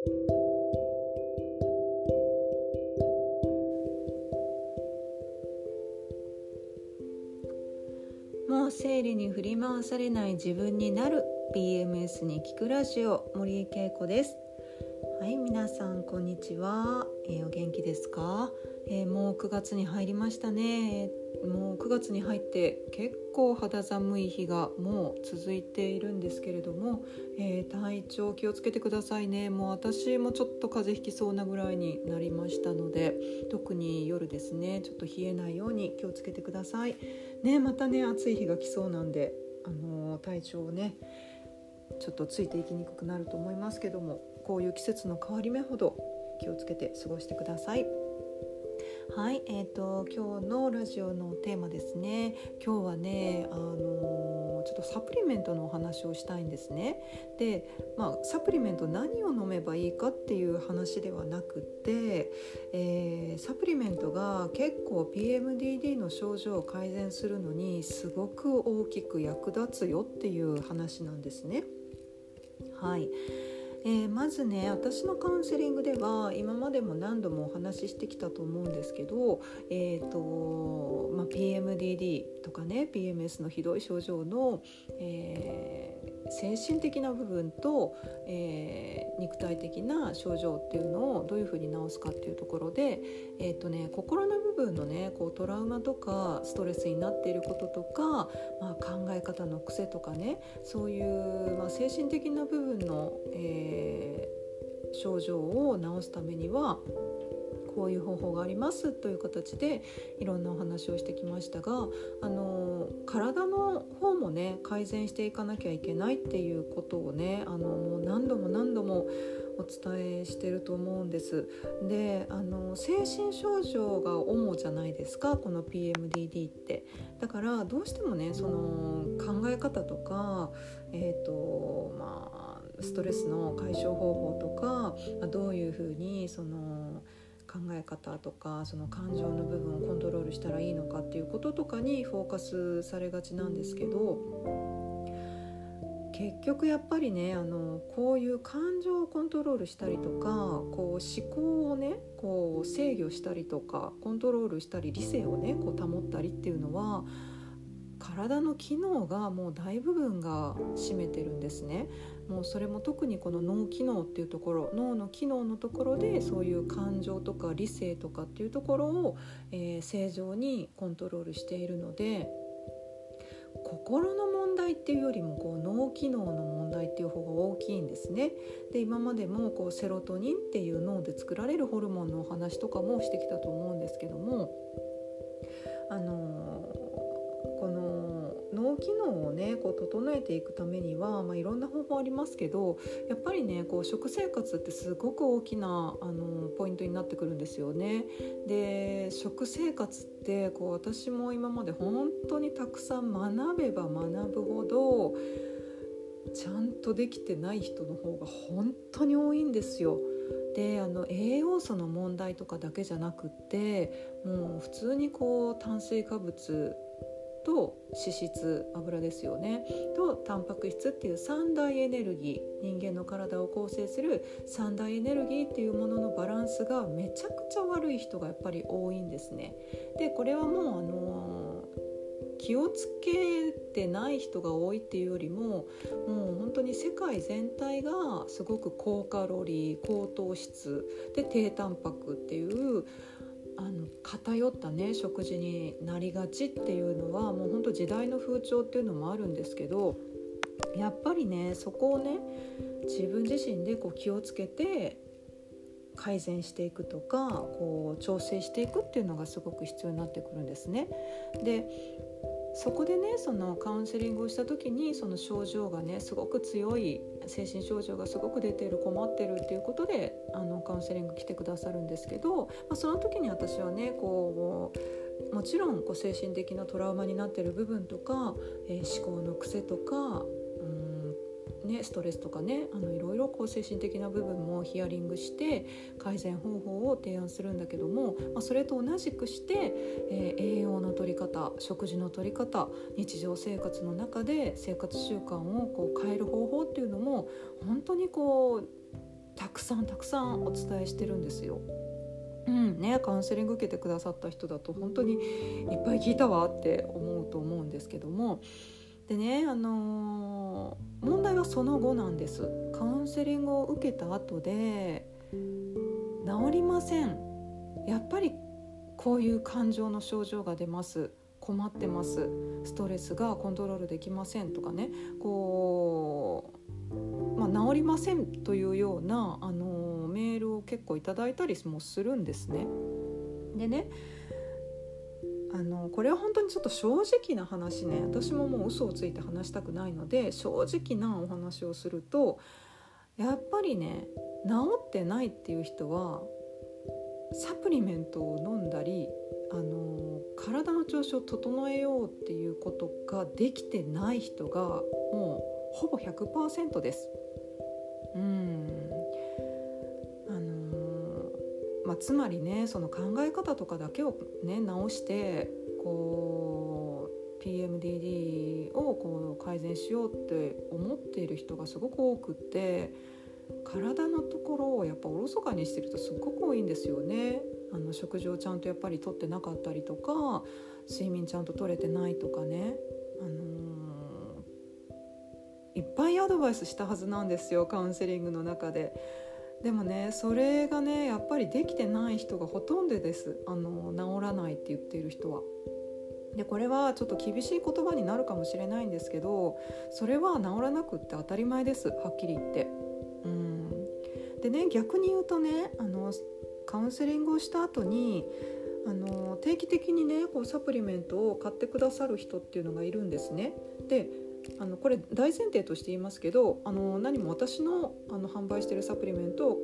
もう生理に振り回されない自分になる PMS に聞くラジオ森井恵子です。はい皆さんこんにちは、えー、お元気ですか、えー、もう9月に入りましたね。もう9月に入って結構肌寒い日がもう続いているんですけれども、えー、体調気をつけてくださいね。もう私もちょっと風邪ひきそうなぐらいになりましたので特に夜ですね。ちょっと冷えないように気をつけてください。ねまたね暑い日が来そうなんであのー、体調をねちょっとついていきにくくなると思いますけどもこういう季節の変わり目ほど気をつけて過ごしてください。はい、えーと、今日のラジオのテーマですね。今日はね、あのー、ちょっとサプリメントのお話をしたいんですね。で、まあ、サプリメント何を飲めばいいかっていう話ではなくて、えー、サプリメントが結構 PMDD の症状を改善するのにすごく大きく役立つよっていう話なんですね。はい。えー、まずね私のカウンセリングでは今までも何度もお話ししてきたと思うんですけど、えーとまあ、PMDD とかね PMS のひどい症状の、えー、精神的な部分と、えー、肉体的な症状っていうのをどういうふうに治すかっていうところで、えーとね、心の部分のねこうトラウマとかストレスになっていることとか、まあ、考え方の癖とかねそういう、まあ、精神的な部分の、えー、症状を治すためにはこういう方法がありますという形でいろんなお話をしてきましたがあの体の方もね改善していかなきゃいけないっていうことをねあのもう何度も何度もお伝えしてると思うんです。であの精神症状が主じゃないですかこの PMDD ってだからどうしてもねその考え方とかえっ、ー、とまあストレスの解消方法とかどういうふうにその考え方とかその感情の部分をコントロールしたらいいのかっていうこととかにフォーカスされがちなんですけど結局やっぱりねあのこういう感情をコントロールしたりとかこう思考をねこう制御したりとかコントロールしたり理性をねこう保ったりっていうのは体の機能がもう大部分が占めてるんですねもうそれも特にこの脳機能っていうところ脳の機能のところでそういう感情とか理性とかっていうところを、えー、正常にコントロールしているので心の問題っていうよりもこう脳機能の問題っていう方が大きいんですね。で今までもこうセロトニンっていう脳で作られるホルモンのお話とかもしてきたと思うんですけどもあのこの脳機能をねこう整えていくためには、まあ、いろんな方法ありますけどやっぱりねこう食生活ってすごく大きなあのポイントになってくるんですよね。で食生活ってこう私も今まで本当にたくさん学べば学ぶほどちゃんとできてない人の方が本当に多いんですよ。であの栄養素の問題とかだけじゃなくってもう普通にこう炭水化物と脂質油ですよねとタンパク質っていう三大エネルギー人間の体を構成する三大エネルギーっていうもののバランスがめちゃくちゃ悪い人がやっぱり多いんですね。でこれはもうあの気をつけてない人が多いっていうよりももう本当に世界全体がすごく高カロリー高糖質で低タンパクっていうあの偏ったね食事になりがちっていうのはもうほんと時代の風潮っていうのもあるんですけどやっぱりねそこをね自分自身でこう気をつけて改善していくとかこう調整していくっていうのがすごく必要になってくるんですね。でそこでねそのカウンセリングをした時にその症状がねすごく強い精神症状がすごく出てる困ってるっていうことであのカウンセリング来てくださるんですけど、まあ、その時に私はねこうもちろんこう精神的なトラウマになってる部分とか、えー、思考の癖とかね、ストレスとかねあのいろいろこう精神的な部分もヒアリングして改善方法を提案するんだけども、まあ、それと同じくして、えー、栄養の取り方食事の取り方日常生活の中で生活習慣をこう変える方法っていうのも本当にこうたくさんたくさんお伝えしてるんですよ。うんね、カウンセリング受けてくださった人だと本当にいっぱい聞いたわって思うと思うんですけどもでね、あのー、問題はその後なんです。カウンセリングを受けた後で治りません。やっぱりこういう感情の症状が出ます。困ってます。ストレスがコントロールできませんとかね。こう、まあ、治りませんというようなあのメールを結構いただいたりもするんですね。でねあのこれは本当にちょっと正直な話ね私ももう嘘をついて話したくないので正直なお話をするとやっぱりね治ってないっていう人はサプリメントを飲んだりあの体の調子を整えようっていうことができてない人がもうほぼ100%です。うんつまりねその考え方とかだけをね直してこう PMDD をこう改善しようって思っている人がすごく多くって体のところをやっぱおろそかにしてる人すごく多いんですよね。あの食事をちゃんとやっぱりとってなかったりとか睡眠ちゃんと取れてないとかね、あのー、いっぱいアドバイスしたはずなんですよカウンセリングの中で。でもねそれがねやっぱりできてない人がほとんどですあの治らないって言っている人は。でこれはちょっと厳しい言葉になるかもしれないんですけどそれは治らなくって当たり前ですはっきり言って。うんでね逆に言うとねあのカウンセリングをした後にあの定期的にねこうサプリメントを買ってくださる人っていうのがいるんですね。であのこれ大前提として言いますけどあの何も私のあの販売してるサプリメントを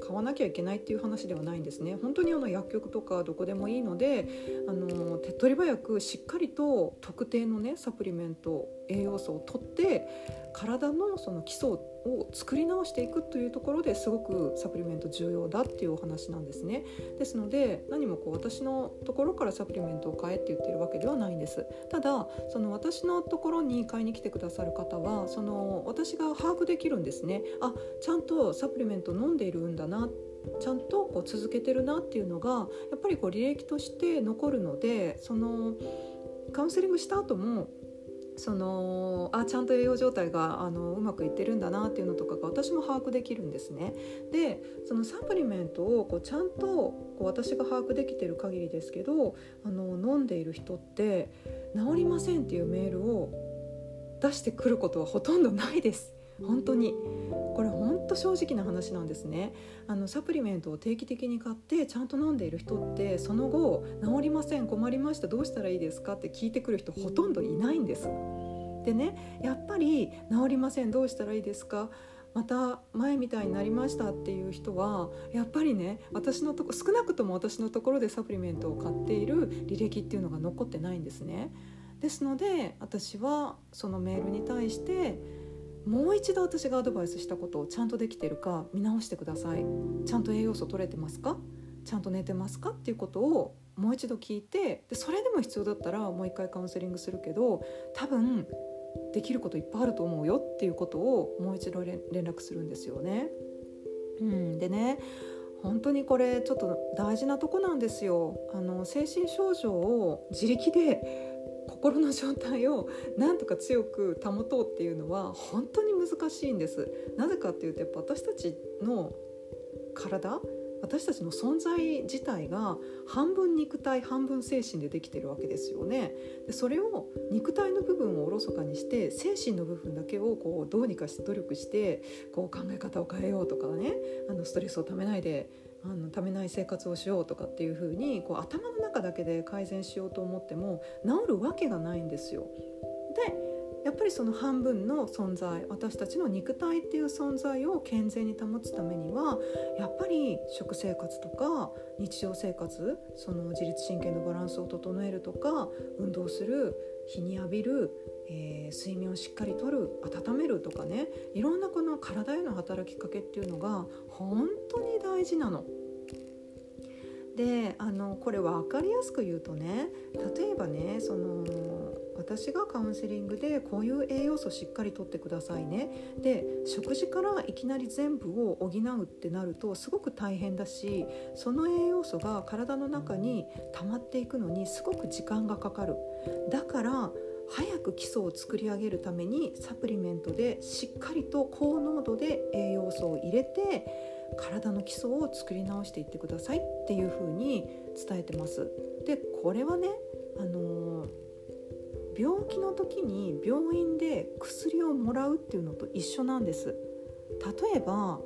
買わなきゃいけないっていう話ではないんですね。本当にあの薬局とかどこでもいいのであの手っ取り早くしっかりと特定のねサプリメント栄養素をとって体のその基礎をを作り直していくというところですごくサプリメント重要だっていうお話なんですね。ですので何もこう私のところからサプリメントを買えって言ってるわけではないんです。ただその私のところに買いに来てくださる方はその私が把握できるんですね。あちゃんとサプリメント飲んでいるんだなちゃんとこう続けてるなっていうのがやっぱりこう履歴として残るのでそのカウンセリングした後もそのあちゃんと栄養状態があのうまくいってるんだなっていうのとかが私も把握できるんですね。でそのサプリメントをこうちゃんとこう私が把握できてる限りですけどあの飲んでいる人って治りませんっていうメールを出してくることはほとんどないです。本当にこれ本当正直な話なんですね。あのサプリメントを定期的に買ってちゃんと飲んでいる人ってその後治りません困りましたどうしたらいいですかって聞いてくる人ほとんどいないんです。でねやっぱり治りませんどうしたらいいですか？また前みたいになりましたっていう人はやっぱりね私のとこ少なくとも私のところでサプリメントを買っている履歴っていうのが残ってないんですね。ですので私はそのメールに対してもう一度私がアドバイスしたことをちゃんとできてるか見直してくださいちゃんと栄養素取れてますか？ちゃんと寝てますか？っていうことをもう一度聞いてでそれでも必要だったらもう一回カウンセリングするけど多分できることいっぱいあると思うよっていうことをもう一度連絡するんですよね。うん、でね本当にこれちょっと大事なとこなんですよ。あの精神症状を自力で心の状態をなんとか強く保とうっていうのは本当に難しいんです。なぜかっていうとやっぱ私たちの体私たちの存在自体が半分肉体半分精神でできてるわけですよね。でそれを肉体の部分をおろそかにして精神の部分だけをこうどうにかして努力してこう考え方を変えようとかねあのストレスをためないであのためない生活をしようとかっていう風にこう頭の中だけで改善しようと思っても治るわけがないんですよ。でやっぱりその半分の存在私たちの肉体っていう存在を健全に保つためにはやっぱり食生活とか日常生活その自律神経のバランスを整えるとか運動する日に浴びるえー、睡眠をしっかりとる温めるとかねいろんなこの体への働きかけっていうのが本当に大事なの。であのこれ分かりやすく言うとね例えばねその私がカウンセリングでこういう栄養素しっかりとってくださいね。で食事からいきなり全部を補うってなるとすごく大変だしその栄養素が体の中に溜まっていくのにすごく時間がかかる。だから早く基礎を作り上げるためにサプリメントでしっかりと高濃度で栄養素を入れて体の基礎を作り直していってくださいっていうふうに伝えてます。でこれはね、あのー、病気の時に病院で薬をもらうっていうのと一緒なんです。例えば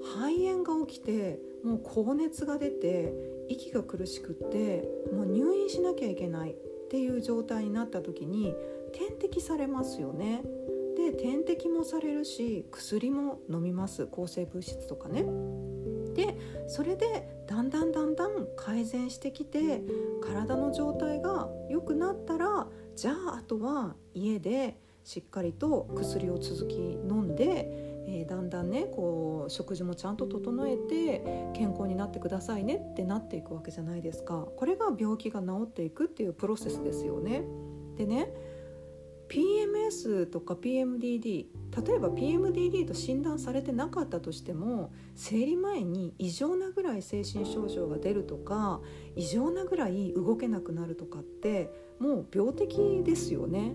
肺炎が起きてもう高熱が出て息が苦しくってもう入院しなきゃいけないっていう状態になった時に点滴されますよね。で点滴もされるし薬も飲みます抗生物質とかね。でそれでだんだんだんだん改善してきて体の状態が良くなったらじゃああとは家でしっかりと薬を続き飲んでえー、だんだんねこう食事もちゃんと整えて健康になってくださいねってなっていくわけじゃないですかこれが病気が治っていくっていうプロセスですよね。でね PMS とか PMDD 例えば PMDD と診断されてなかったとしても生理前に異常なぐらい精神症状が出るとか異常なぐらい動けなくなるとかってもう病的ですよね。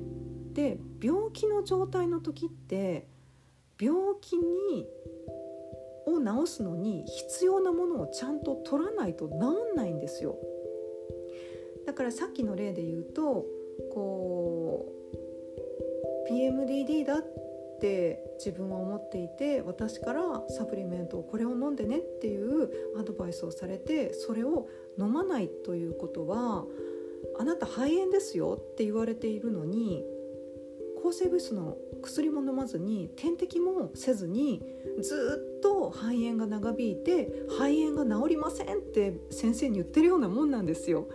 で病気の状態の時って病気にを治すのに必要なものをちゃんと取らないと治んないんですよだからさっきの例で言うとこう PMDD だって自分は思っていて私からサプリメントをこれを飲んでねっていうアドバイスをされてそれを飲まないということはあなた肺炎ですよって言われているのに抗生物質の薬も飲まずに点滴もせずにずっと肺炎が長引いて肺炎が治りませんって先生に言ってるようなもんなんですよ。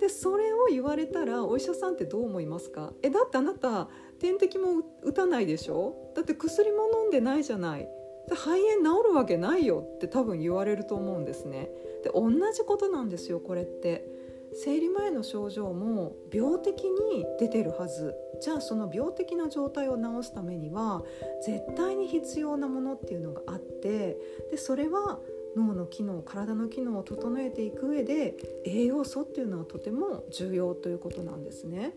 でそれを言われたらお医者さんってどう思いますか？えだってあなた点滴も打たないでしょ？だって薬も飲んでないじゃない。肺炎治るわけないよって多分言われると思うんですね。で同じことなんですよこれって。生理前の症状も病的に出てるはず。じゃあその病的な状態を治すためには絶対に必要なものっていうのがあってでそれは脳の機能体の機能を整えていく上で栄養素っていうのはとても重要ということなんですね。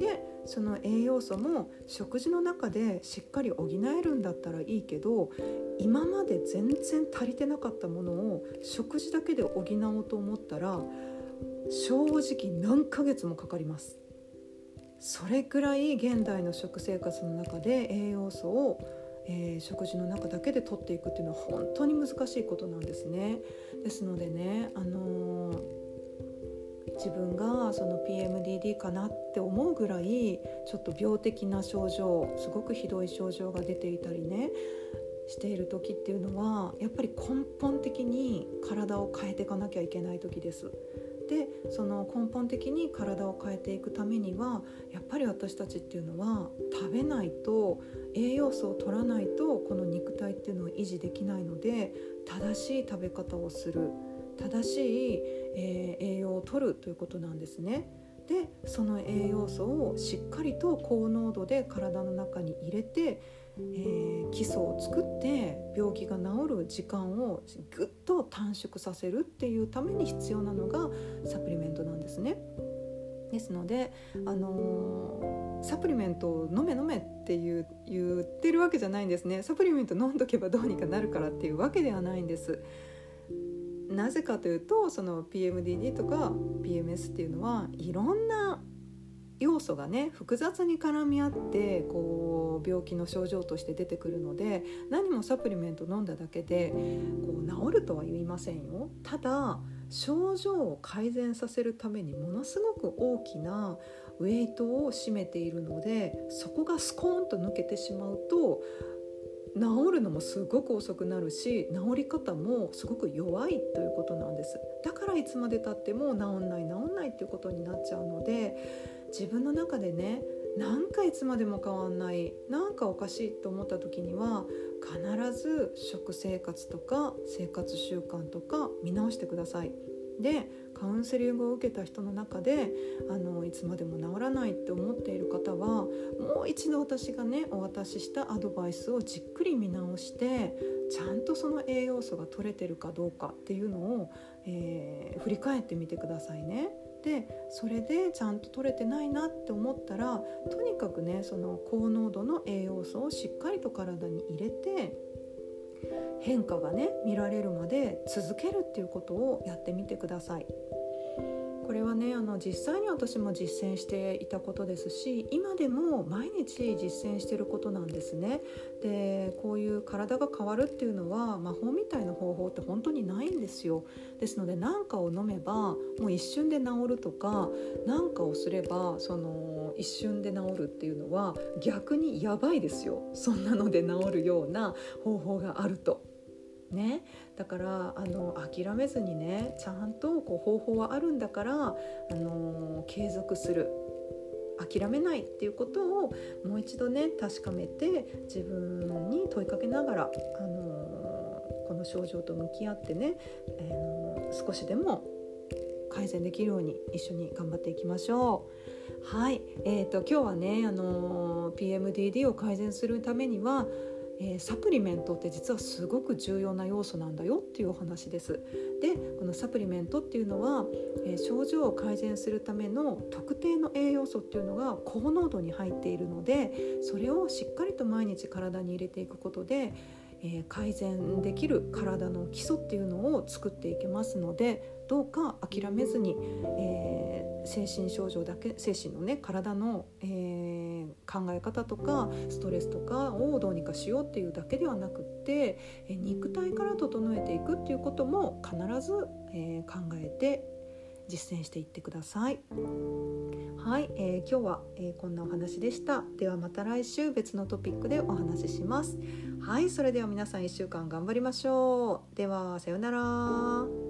でその栄養素も食事の中でしっかり補えるんだったらいいけど今まで全然足りてなかったものを食事だけで補おうと思ったら正直何ヶ月もかかります。それくらい現代の食生活の中で栄養素を、えー、食事の中だけで取っていくっていうのは本当に難しいことなんですね。ですのでね、あのー、自分がその PMDD かなって思うぐらいちょっと病的な症状すごくひどい症状が出ていたりねしている時っていうのはやっぱり根本的に体を変えていかなきゃいけない時です。でその根本的に体を変えていくためにはやっぱり私たちっていうのは食べないと栄養素を取らないとこの肉体っていうのを維持できないので正しい食べ方をする正しい、えー、栄養を取るということなんですね。でその栄養素をしっかりと高濃度で体の中に入れてえー、基礎を作って病気が治る時間をぐっと短縮させるっていうために必要なのがサプリメントなんですね。ですので、あのー、サプリメントを飲め飲めって言言ってるわけじゃないんですねサプリメント飲んどけばどうにかなるからっていうわけではないんです。なぜかというとその PMDD とか PMS っていうのはいろんな要素がね複雑に絡み合ってこう病気の症状として出てくるので何もサプリメント飲んだだけでこう治るとは言いませんよ。ただ症状を改善させるためにものすごく大きなウェイトを占めているのでそこがスコーンと抜けてしまうと治るのもすごく遅くなるし治り方もすごく弱いということなんです。だからいつまでたっても治んない治んないっていうことになっちゃうので自分の中でねなんかいつまでも変わんないなんかおかしいと思った時には必ず食生活とか生活習慣とか見直してください。でカウンセリングを受けた人の中であのいつまでも治らないって思っている方はもう一度私がねお渡ししたアドバイスをじっくり見直してちゃんとその栄養素が取れてるかどうかっていうのを、えー、振り返ってみてくださいね。でそれでちゃんと取れてないなって思ったらとにかくねその高濃度の栄養素をしっかりと体に入れて変化がね見られるまで続けるっていうことをやってみてください。これはねあの実際に私も実践していたことですし今でも毎日実践してることなんですね。でこういう体が変わるっていうのは魔法みたいな方法って本当にないんですよ。ですので何かを飲めばもう一瞬で治るとか何かをすればその一瞬で治るっていうのは逆にやばいですよそんなので治るような方法があると。ね、だからあの諦めずにねちゃんとこう方法はあるんだから、あの継続する。諦めないっていうことをもう一度ね確かめて自分に問いかけながら、あのこの症状と向き合ってね、えー、少しでも改善できるように一緒に頑張っていきましょう。はい、えーと、今日はね、あの PMDD を改善するためにはえー、サプリメントって実はすごく重要な要素なんだよっていうお話です。でこのサプリメントっていうのは、えー、症状を改善するための特定の栄養素っていうのが高濃度に入っているのでそれをしっかりと毎日体に入れていくことで、えー、改善できる体の基礎っていうのを作っていけますのでどうか諦めずに、えー、精神症状だけ精神のね体の、えー、考え方とかストレスとかをどうにかしようっていうだけではなくって、えー、肉体から整えていくっていうことも必ず、えー、考えて実践していってください。はい、えー、今日は、えー、こんなお話でした。ではまた来週別のトピックでお話しします。はい、それでは皆さん1週間頑張りましょう。ではさようなら。